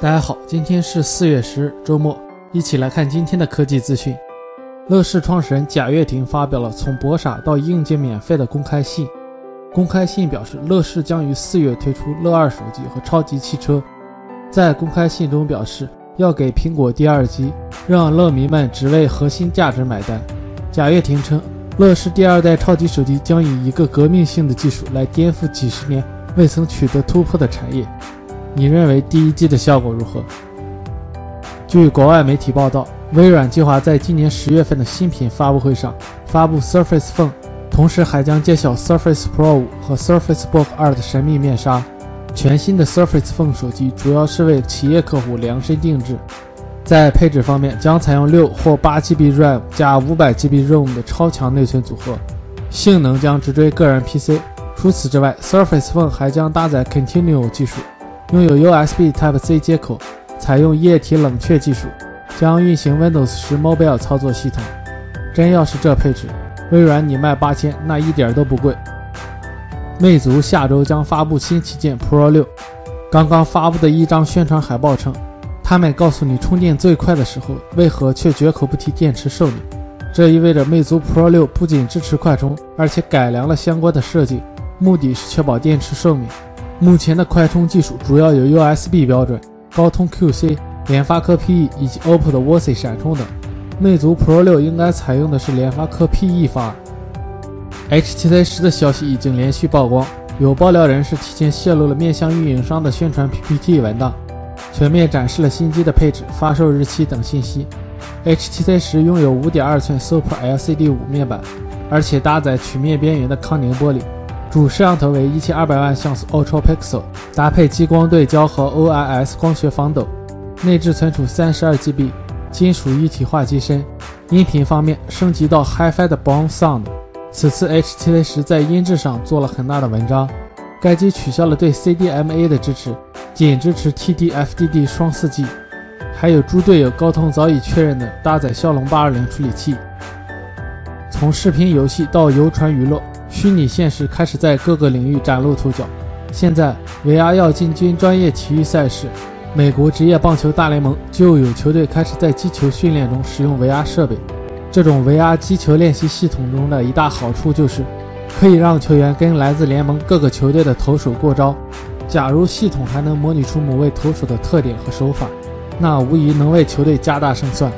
大家好，今天是四月十日，周末，一起来看今天的科技资讯。乐视创始人贾跃亭发表了从博傻到硬件免费的公开信。公开信表示，乐视将于四月推出乐二手机和超级汽车。在公开信中表示，要给苹果第二机，让乐迷们只为核心价值买单。贾跃亭称，乐视第二代超级手机将以一个革命性的技术来颠覆几十年未曾取得突破的产业。你认为第一季的效果如何？据国外媒体报道，微软计划在今年十月份的新品发布会上发布 Surface Phone，同时还将揭晓 Surface Pro 5和 Surface Book 2的神秘面纱。全新的 Surface Phone 手机主要是为企业客户量身定制，在配置方面将采用六或八 GB RAM 加五百 GB ROM 的超强内存组合，性能将直追个人 PC。除此之外，Surface Phone 还将搭载 Continuo 技术。拥有 USB Type-C 接口，采用液体冷却技术，将运行 Windows 十 Mobile 操作系统。真要是这配置，微软你卖八千，那一点都不贵。魅族下周将发布新旗舰 Pro 六。刚刚发布的一张宣传海报称，他们告诉你充电最快的时候，为何却绝口不提电池寿命？这意味着魅族 Pro 六不仅支持快充，而且改良了相关的设计，目的是确保电池寿命。目前的快充技术主要有 USB 标准、高通 QC、联发科 PE 以及 OPPO 的 WiFi 闪充等。魅族 Pro 6应该采用的是联发科 PE 方案。HTC 10的消息已经连续曝光，有爆料人士提前泄露了面向运营商的宣传 PPT 文档，全面展示了新机的配置、发售日期等信息。HTC 10拥有5.2寸 Super LCD 5面板，而且搭载曲面边缘的康宁玻璃。主摄像头为一千二百万像素 Ultra Pixel，搭配激光对焦和 OIS 光学防抖，内置存储三十二 GB，金属一体化机身。音频方面升级到 HiFi 的 Bone Sound。此次 HTC 十在音质上做了很大的文章，该机取消了对 CDMA 的支持，仅支持 TD-FDD 双 4G，还有猪队友高通早已确认的搭载骁龙八二零处理器。从视频游戏到游船娱乐。虚拟现实开始在各个领域崭露头角。现在，VR 要进军专业体育赛事，美国职业棒球大联盟就有球队开始在击球训练中使用 VR 设备。这种 VR 击球练习系统中的一大好处就是，可以让球员跟来自联盟各个球队的投手过招。假如系统还能模拟出某位投手的特点和手法，那无疑能为球队加大胜算。